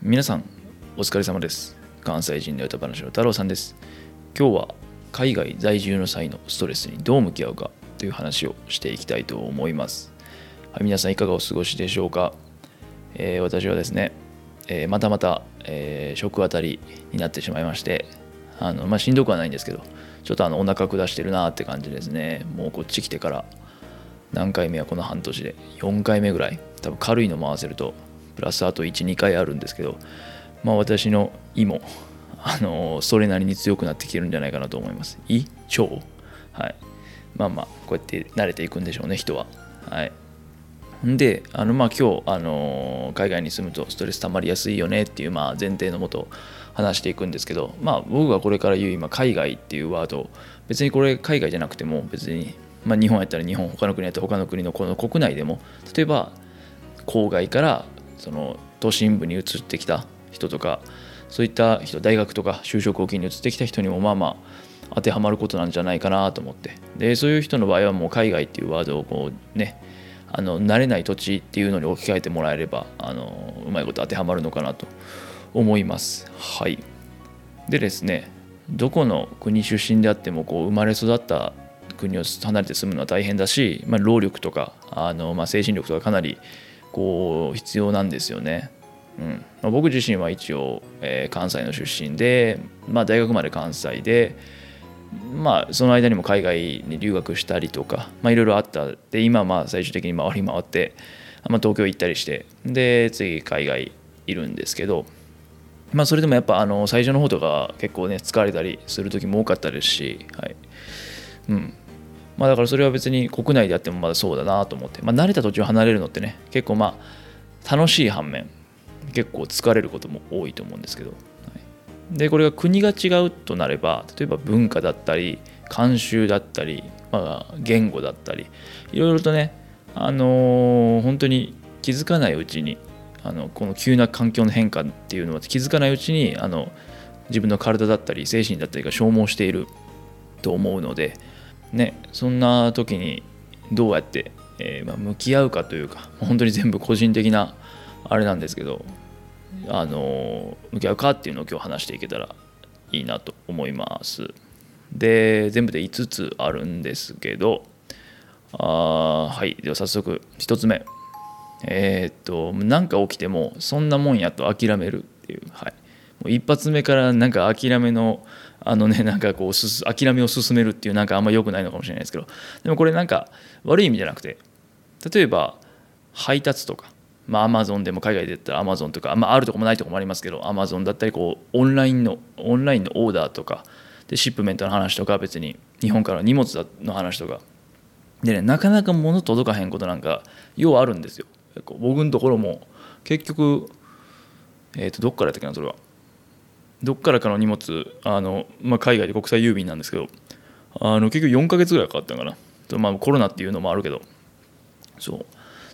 皆さんお疲れ様です。関西人の歌話の太郎さんです。今日は海外在住の際のストレスにどう向き合うかという話をしていきたいと思います、はい、皆さんいかがお過ごしでしょうか、えー私はですね、えーまたまた、えー食あたりになってしまいましてあの、まあ、しんどくはないんですけどちょっとあのお腹下してるなって感じですね。もうこっち来てから何回目はこの半年で？4回目ぐらい。多分軽いのも合わせるとプラスあと12回あるんですけどまあ私の胃もあのそれなりに強くなってきてるんじゃないかなと思います。胃腸はい。まあまあこうやって慣れていくんでしょうね人は。はい。であのまあ今日、あの海外に住むとストレス溜まりやすいよねっていうまあ前提のもと話していくんですけどまあ僕がこれから言う今海外っていうワード別にこれ海外じゃなくても別に、まあ、日本やったら日本他の国やったら他の国のこの国内でも例えば郊外からその都心部に移ってきた人とかそういった人大学とか就職を機に移ってきた人にもまあまあ当てはまることなんじゃないかなと思って。でそういう人の場合はもう海外っていうワードをこうねあの慣れない土地っていうのに置き換えてもらえればあのうまいこと当てはまるのかなと思います。はい。でですねどこの国出身であってもこう生まれ育った国を離れて住むのは大変だし、まあ、労力とかあの、まあ、精神力とかかなりこう必要なんですよね。うん。まあ、僕自身は一応、えー関西の出身で、まあ、大学まで関西で、まあ、その間にも海外に留学したりとか、まあ、いろいろあった。で今まあ最終的に回り回って、まあ、東京行ったりしてで次海外いるんですけど、まあ、それでもやっぱあの最初の方とか結構ね疲れたりする時も多かったですし、はい。うん。まあ、だからそれは別に国内であってもまだそうだなと思って、まあ、慣れた土地を離れるのってね結構まあ楽しい反面結構疲れることも多いと思うんですけど、はい、でこれが国が違うとなれば例えば文化だったり慣習だったり、まあ、言語だったりいろいろとね、あのー本当に気づかないうちにあのこの急な環境の変化っていうのは気づかないうちにあの自分の体だったり精神だったりが消耗していると思うので、ね、そんな時にどうやって、えーまあ向き合うかというか本当に全部個人的なあれなんですけどあの向き合うかっていうのを今日話していけたらいいなと思います。で全部で5つあるんですけどあーはいでは早速1つ目えーっと何か起きてもそんなもんやと諦めるっていう、はい、もう一発目からなんか諦めのあのね なんかこうすす諦めを進めるっていうなんかあんま良くないのかもしれないですけど。でもこれなんか悪い意味じゃなくて例えば配達とかまあアマゾンでも海外で言ったらアマゾンとか、まあ、あるとこもないとこもありますけどアマゾンだったりこうオンラインのオンラインのオーダーとかでシップメントの話とか別に日本からの荷物の話とか。でねなかなか物届かへんことなんかようあるんですよ。僕のところも結局えっ、とどっからやったっけなそれは。どっからかの荷物あの、まあ、海外で国際郵便なんですけどあの結局4ヶ月ぐらいかかったのかな。まあコロナっていうのもあるけど。そう。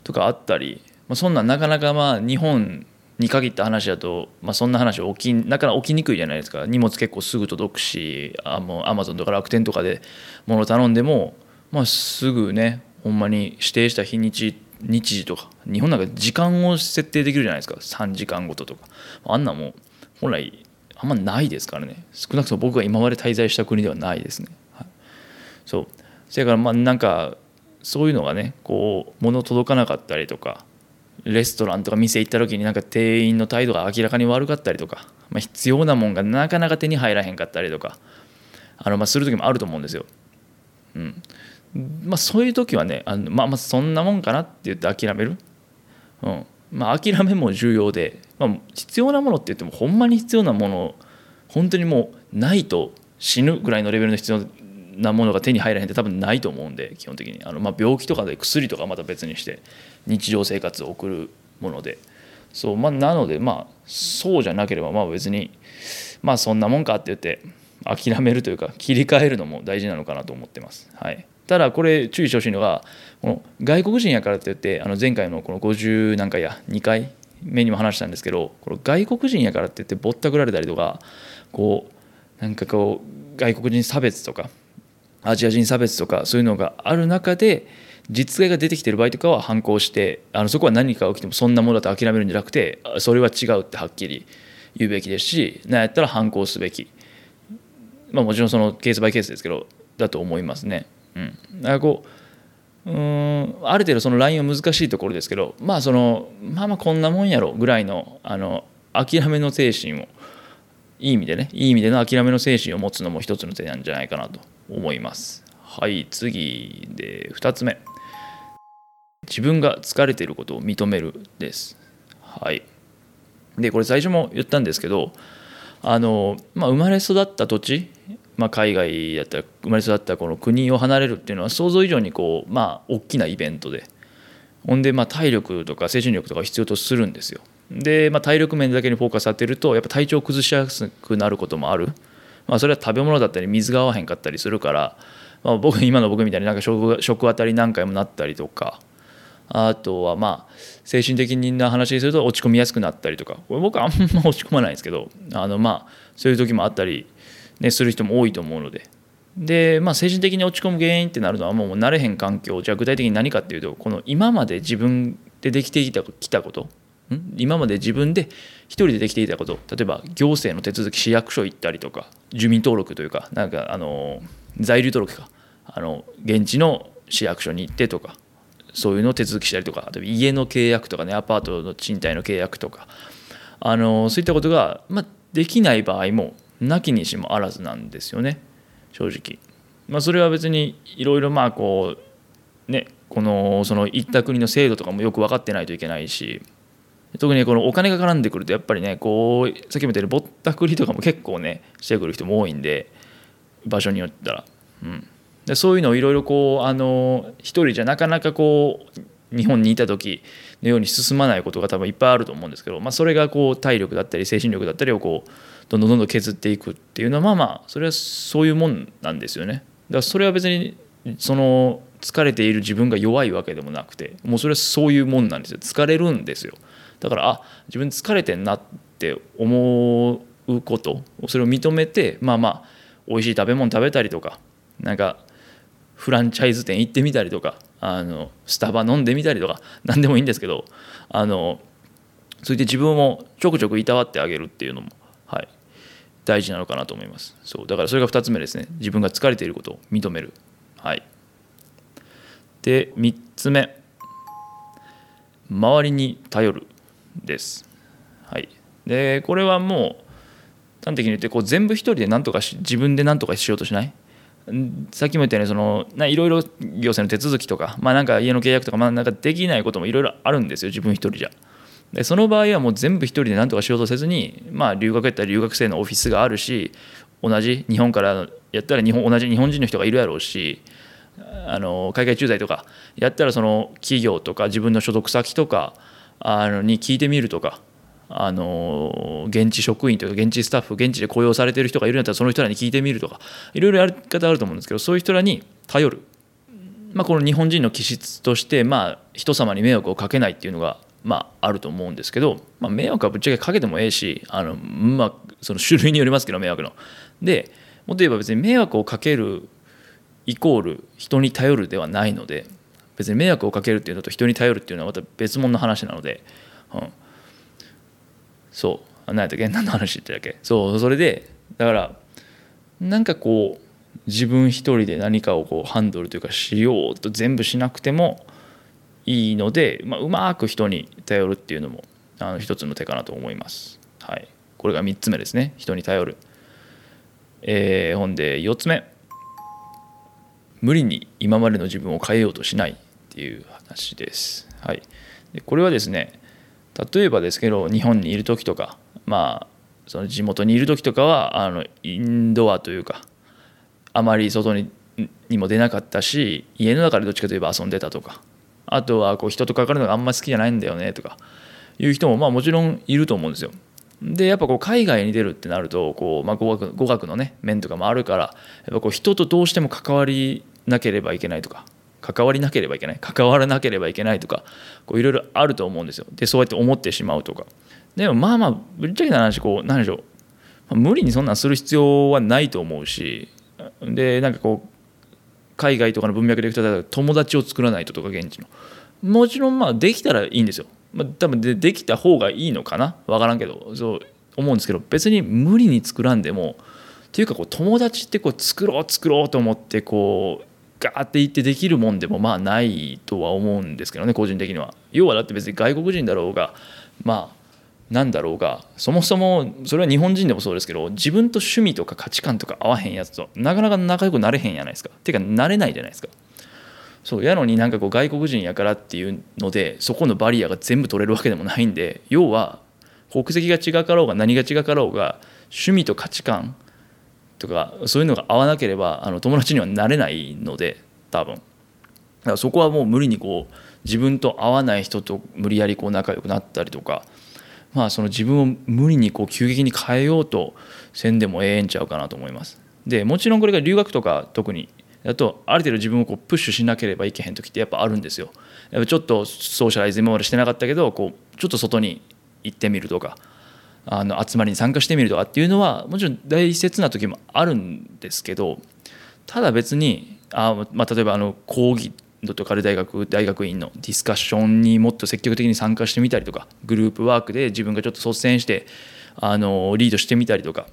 とかあったり、まあ、そんなんなかなかまあ日本に限った話だと、まあ、そんな話起きなかなか起きにくいじゃないですか。荷物結構すぐ届くしあもうアマゾンとか楽天とかで物頼んでも、まあ、すぐねほんまに指定した日にち日時とか日本なんか時間を設定できるじゃないですか。3時間ごととか。あんなもう本来あんまないですからね。少なくとも僕が今まで滞在した国ではないですね、はい、そう。それからまあなんかそういうのがねこう物届かなかったりとかレストランとか店行った時になんか店員の態度が明らかに悪かったりとか、まあ、必要なもんがなかなか手に入らへんかったりとかあのまあする時もあると思うんですよ。うん。まあ、そういう時はねあの、まあ、まあそんなもんかなって言って諦める、うん。まあ、諦めも重要で、まあ、必要なものって言ってもほんまに必要なもの本当にもうないと死ぬぐらいのレベルの必要なものが手に入らへんって多分ないと思うんで基本的に。あの、まあ、病気とかで薬とかまた別にして日常生活を送るもので。そう、まあ、なのでまあそうじゃなければまあ別にまあそんなもんかって言って諦めるというか切り替えるのも大事なのかなと思ってます。はい、ただこれ注意してほしいのがこの外国人やからって言ってあの前回のこの50何回や2回目にも話したんですけどこの外国人やからって言ってぼったくられたりとかこうなんかこう外国人差別とかアジア人差別とかそういうのがある中で実害が出てきてる場合とかは反抗してあのそこは何か起きてもそんなものだと諦めるんじゃなくてそれは違うってはっきり言うべきですし何やったら反抗すべきまあもちろんそのケースバイケースですけどだと思いますね。うん、だからこううんある程度そのラインは難しいところですけどまあそのまあまあこんなもんやろぐらいのあの諦めの精神をいい意味でねいい意味での諦めの精神を持つのも一つの手なんじゃないかなと思います。はい次で2つ目。自分が疲れていることを認めるです。はい。でこれ最初も言ったんですけどあの、まあ、生まれ育った土地、まあ、海外だったら生まれ育ったこの国を離れるっていうのは想像以上にこうまあ大きなイベントで。ほんでまあ体力とか精神力とか必要とするんですよ。で、まあ、体力面だけにフォーカス当てるとやっぱ体調を崩しやすくなることもある、まあ、それは食べ物だったり水が合わへんかったりするから、まあ、僕今の僕みたいになんか食食当たり何回もなったりとかあとはまあ精神的な話にすると落ち込みやすくなったりとか。これ僕あんま落ち込まないんですけどあのまあそういう時もあったり、ね、する人も多いと思うので。で、まあ、精神的に落ち込む原因ってなるのはもう慣れへん環境じゃあ具体的に何かっていうとこの今まで自分でできてきたきたこと今まで自分で一人でできていたこと例えば行政の手続き市役所行ったりとか住民登録というかなんかあの在留登録かあの現地の市役所に行ってとかそういうのを手続きしたりとか家の契約とかねアパートの賃貸の契約とかあのそういったことが、まあ、できない場合もなきにしもあらずなんですよね。正直。まあ、それは別にいろいろまあこうねこのその行った国の制度とかもよく分かってないといけないし特にこのお金が絡んでくるとやっぱりねこうさっきも言ったようにぼったくりとかも結構ねしてくる人も多いんで場所によったら、うん、でそういうのをいろいろこうあの一人じゃなかなかこう日本にいた時のように進まないことが多分いっぱいあると思うんですけど、まあ、それがこう体力だったり精神力だったりをこうどんどんどんどん削っていくっていうのはまあまあそれはそういうもんなんですよね。だからそれは別にその疲れている自分が弱いわけでもなくてもうそれはそういうもんなんですよ疲れるんですよ。だからあ自分疲れてんなって思うことそれを認めてまあまあ美味しい食べ物食べたりとかなんかフランチャイズ店行ってみたりとかあのスタバ飲んでみたりとか何でもいいんですけどあのそういって自分をちょくちょくいたわってあげるっていうのも、はい、大事なのかなと思います。そう。だからそれが2つ目ですね。自分が疲れていることを認める。はい。で3つ目。周りに頼るです。はい、でこれはもう端的に言ってこう全部一人で何とかし自分で何とかしようとしない？さっきも言ったようにそのいろいろ行政の手続きとか,、まあ、なんか家の契約とか,、まあ、なんかできないこともいろいろあるんですよ。自分一人じゃ。でその場合はもう全部一人で何とかしようとせずに、まあ、留学やったら留学生のオフィスがあるし同じ日本からやったら日本同じ日本人の人がいるやろうしあの海外駐在とかやったらその企業とか自分の所属先とかあのに聞いてみるとかあの現地職員というか現地スタッフ現地で雇用されてる人がいるんだったらその人らに聞いてみるとかいろいろやり方あると思うんですけどそういう人らに頼る、まあ、この日本人の気質としてまあ人様に迷惑をかけないっていうのがまああると思うんですけど、まあ、迷惑はぶっちゃけかけてもええしあの、まあ、その種類によりますけど迷惑の。でもっと言えば別に迷惑をかけるイコール人に頼るではないので別に迷惑をかけるっていうのと人に頼るっていうのはまた別物の話なので、うん、そう。何やったっけ？何の話ってたっけ？そうそれでだからなんかこう自分一人で何かをこうハンドルというかしようと全部しなくてもいいので、まあ、うまく人に頼るっていうのもあの一つの手かなと思います。はい、これが3つ目ですね人に頼る。えー、ほんで4つ目無理に今までの自分を変えようとしないっていう話です。はい、でこれはですね例えばですけど日本にいる時とかまあその地元にいる時とかはあのインドアというかあまり外ににも出なかったし家の中でどっちかといえば遊んでたとかあとはこう人と関わるのがあんまり好きじゃないんだよねとかいう人もまあもちろんいると思うんですよ。でやっぱこう海外に出るってなるとこう、まあ、語学語学のね面とかもあるからやっぱこう人とどうしても関わりなければいけないとか関わりなければいけない関わらなければいけないとかいろいろあると思うんですよ。でそうやって思ってしまうとか。でもまあまあぶっちゃけな話こう何でしょう、無理にそんなんする必要はないと思うしでなんかこう海外とかの文脈でいくと友達を作らないととか現地の。もちろんまあできたらいいんですよ、まあ、多分でできた方がいいのかな？分からんけどそう思うんですけど別に無理に作らんでもっていうかこう友達ってこう作ろう作ろうと思ってこうガーって言ってできるもんでもまあないとは思うんですけどね個人的には。要はだって別に外国人だろうがまあなんだろうがそもそもそれは日本人でもそうですけど自分と趣味とか価値観とか合わへんやつとなかなか仲良くなれへんやないですか。っていうかなれないじゃないですか。そうやのになんかこう外国人やからっていうのでそこのバリアが全部取れるわけでもないんで要は国籍が違かろうが何が違かろうが趣味と価値観とかそういうのが合わなければあの友達にはなれないので多分。だからそこはもう無理にこう自分と合わない人と無理やりこう仲良くなったりとかまあその自分を無理にこう急激に変えようとせんでもええんちゃうかなと思います。でもちろんこれが留学とか特にだとある程度自分をこうプッシュしなければいけへん時ってやっぱあるんですよ。やっぱちょっとソーシャライズ今までしてなかったけどこうちょっと外に行ってみるとかあの集まりに参加してみるとかっていうのはもちろん大切な時もあるんですけどただ別にあ、まあ、例えばあの講義とかで大学大学院のディスカッションにもっと積極的に参加してみたりとかグループワークで自分がちょっと率先してあのリードしてみたりとか。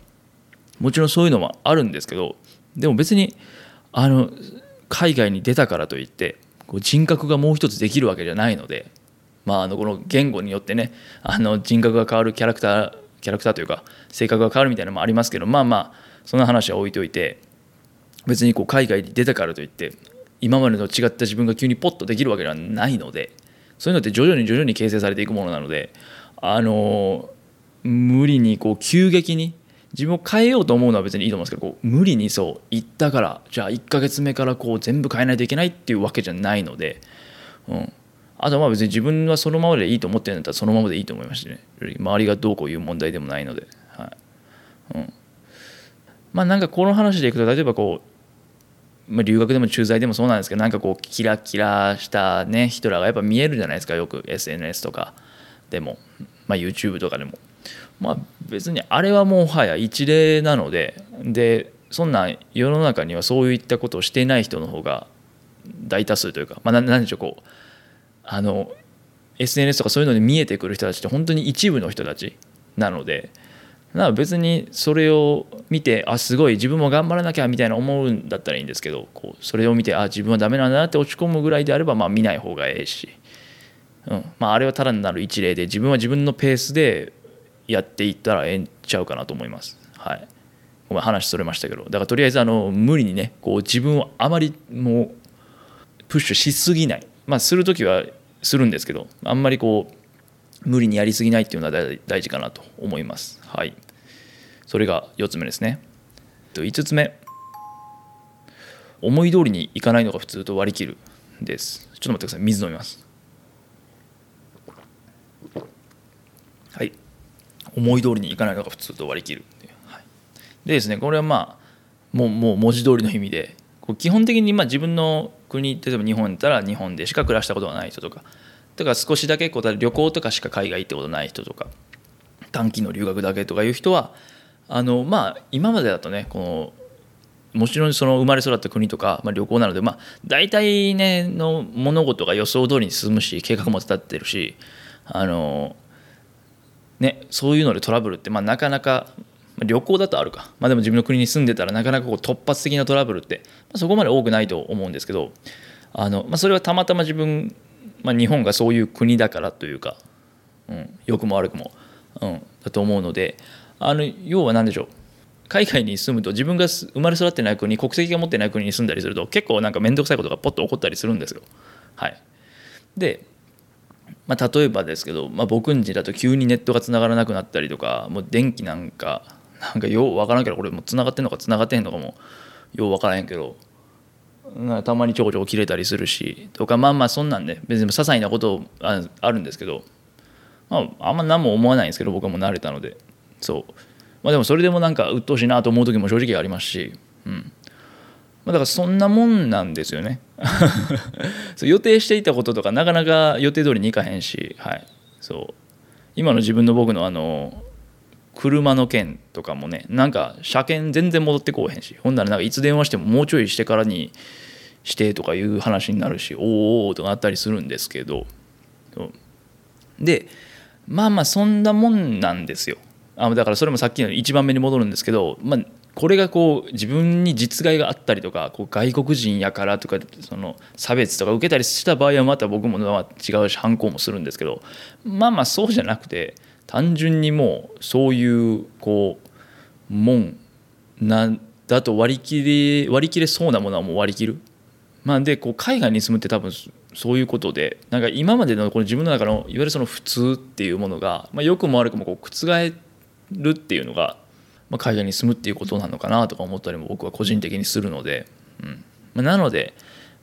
もちろんそういうのもあるんですけどでも別にあの海外に出たからといってこう人格がもう一つできるわけじゃないので、まあ、あのこの言語によってねあの人格が変わるキャラクターキャラクターというか性格が変わるみたいなのもありますけどまあまあその話は置いといて別にこう海外に出たからといって今までと違った自分が急にポッとできるわけではないのでそういうのって徐々に徐々に形成されていくものなのであの無理にこう急激に自分を変えようと思うのは別にいいと思うんですけどこう無理にそう行ったからじゃあ1ヶ月目からこう全部変えないといけないっていうわけじゃないので、うん、あとはまあ別に自分はそのままでいいと思ってるんだったらそのままでいいと思いますしね。周りがどうこういう問題でもないので、はい。うん、まあなんかこの話でいくと例えばこう、留学でも駐在でもそうなんですけどなんかこうキラキラしたね人らがやっぱ見えるじゃないですかよく SNS とかでも、まあ、YouTube とかでも。まあ別にあれはもはや一例なのででそんな世の中にはそういったことをしていない人の方が大多数というか、まあ、何でしょうこうあの SNS とかそういうので見えてくる人たちって本当に一部の人たちなのでな別にそれを見てあすごい自分も頑張らなきゃみたいな思うんだったらいいんですけどこうそれを見てあ自分はダメなんだなって落ち込むぐらいであればまあ見ない方がええし、うん。まあ、あれはただになる一例で自分は自分のペースでやっていったらええんちゃうかなと思います。はい。ごめん話それましたけど。だからとりあえずあの無理にねこう自分をあまりもうプッシュしすぎない。まあする時はするんですけどあんまりこう無理にやりすぎないっていうのは大事かなと思います。はい。それが4つ目ですね。5つ目。思い通りにいかないのが普通と割り切るです。ちょっと待ってください。水飲みます。はい。思い通りにいかないのが普通と割り切る。はい、でですねこれはまあもうもう文字通りの意味で基本的にまあ自分の国例えば日本だったら日本でしか暮らしたことがない人とかだから少しだけこう旅行とかしか海外行ったことない人とか短期の留学だけとかいう人はあのまあ今までだとねこのもちろんその生まれ育った国とか、まあ、旅行なのでまあ大体ねの物事が予想通りに進むし計画も立ってるしあのねそういうのでトラブルってまあなかなか旅行だとあるか、まあ、でも自分の国に住んでたらなかなかこう突発的なトラブルって、まあ、そこまで多くないと思うんですけどあの、まあ、それはたまたま自分、まあ、日本がそういう国だからというか、うん、良くも悪くも、うん、だと思うのであの要は何でしょう海外に住むと自分が生まれ育ってない国国籍が持ってない国に住んだりすると結構なんか面倒くさいことがポッと起こったりするんですよ。はい、で、まあ、例えばですけど、まあ、僕ん家だと急にネットがつながらなくなったりとかもう電気なんかなんかよう分からんけどこれもう繋がってんのか繋がってへんのかもよう分からへんけどたまにちょこちょこ切れたりするしとかまあまあそんなんで別に些細なことあるんですけど、まあ、あんま何も思わないんですけど僕はもう慣れたので。そう。まあでもそれでもなんか鬱陶しいなと思う時も正直ありますしうん。まあ、だからそんなもんなんですよね。そう予定していたこととかなかなか予定通りにいかへんし、はい、そう。今の自分の僕のあの車の件とかもねなんか車検全然戻ってこうへんしほんならなんかいつ電話してももうちょいしてからにしてとかいう話になるしおおとなったりするんですけどでまあまあそんなもんなんですよ。あだからそれもさっきの1番目に戻るんですけど、まあ、これがこう自分に実害があったりとかこう外国人やからとかその差別とか受けたりした場合はまた僕も違うし反抗もするんですけどまあまあそうじゃなくて単純にもうそういうこうもんなんだと割り切れ割り切れそうなものはもう割り切る。まあ、でこう海外に住むって多分そういうことでなんか今までのこの自分の中のいわゆるその普通っていうものが、まあ、良くも悪くもこう覆るっていうのが、まあ、海外に住むっていうことなのかなとか思ったりも僕は個人的にするので、うんまあ、なので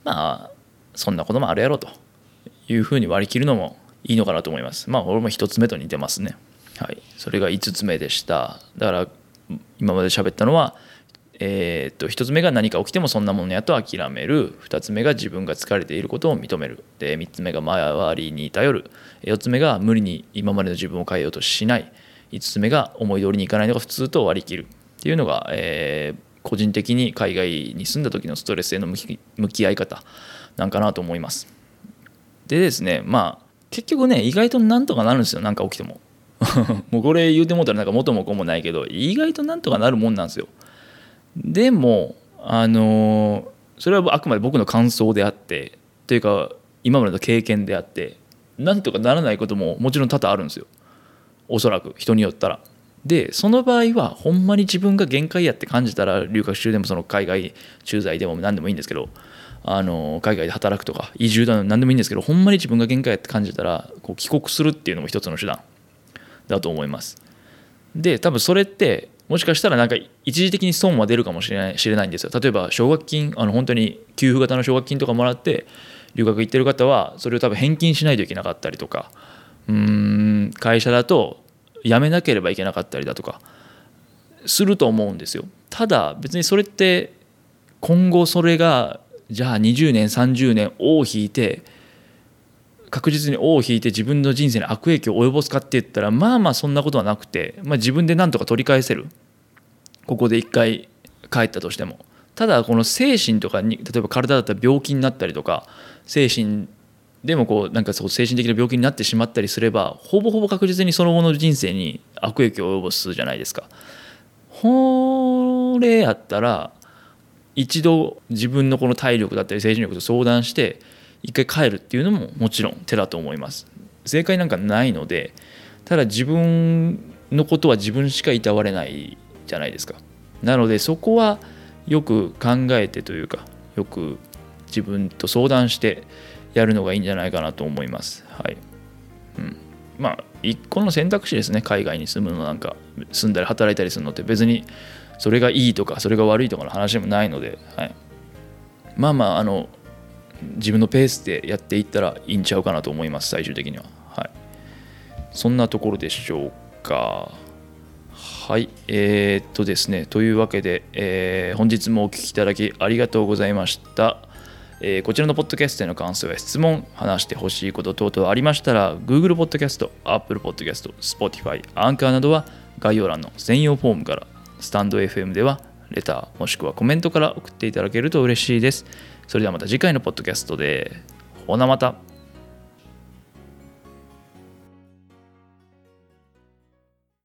まあそんなこともあるやろというふうに割り切るのもいいのかなと思います。まあ俺も1つ目と似てますね。はい、それが5つ目でした。だから今まで喋ったのはえー、っと1つ目が何か起きてもそんなものやと諦める。2つ目が自分が疲れていることを認める。で3つ目が周りに頼る。4つ目が無理に今までの自分を変えようとしない。5つ目が思い通りにいかないのが普通と割り切る。っていうのが、えー、個人的に海外に住んだ時のストレスへの向き合い方なんかなと思います。でですねまあ結局ね意外となんとかなるんですよ何か起きても。もうこれ言うてもうたらなんか元も子もないけど意外となんとかなるもんなんですよ。でもあのそれはあくまで僕の感想であってというか今までの経験であってなんとかならないことももちろん多々あるんですよ。おそらく人によったら。でその場合はほんまに自分が限界やって感じたら留学中でもその海外駐在でも何でもいいんですけどあの海外で働くとか移住だ何でもいいんですけどほんまに自分が限界って感じたらこう帰国するっていうのも一つの手段だと思います。で多分それってもしかしたらなんか一時的に損は出るかもしれない知れないんですよ例えば奨学金あの本当に給付型の奨学金とかもらって留学行ってる方はそれを多分返金しないといけなかったりとかうん会社だと辞めなければいけなかったりだとかすると思うんですよただ別にそれって今後それがじゃあ20年30年尾を引いて確実に尾を引いて自分の人生に悪影響を及ぼすかって言ったらまあまあそんなことはなくて、まあ、自分で何とか取り返せるここで一回帰ったとしてもただこの精神とかに例えば体だったら病気になったりとか精神でもこうなんかそう精神的な病気になってしまったりすればほぼほぼ確実にその後の人生に悪影響を及ぼすじゃないですか。これやったら一度自分のこの体力だったり精神力と相談して一回帰るっていうのももちろん手だと思います。正解なんかないのでただ自分のことは自分しかいたわれないじゃないですか。なのでそこはよく考えてというかよく自分と相談してやるのがいいんじゃないかなと思います。はい、うん、まあ一個の選択肢ですね。海外に住むのなんか住んだり働いたりするのって別にそれがいいとかそれが悪いとかの話でもないので、はい、まあまああの自分のペースでやっていったらいいんちゃうかなと思います最終的には。はい。そんなところでしょうか。はい。えー、っとですね。というわけで、えー、本日もお聴きいただきありがとうございました。えー、こちらのポッドキャストへの感想や質問、話してほしいこと等々ありましたら、Google Podcast、Apple Podcast、Spotify、アンカーなどは概要欄の専用フォームから、スタンド FM ではレターもしくはコメントから送っていただけると嬉しいです。それではまた次回のポッドキャストで。ほなまた。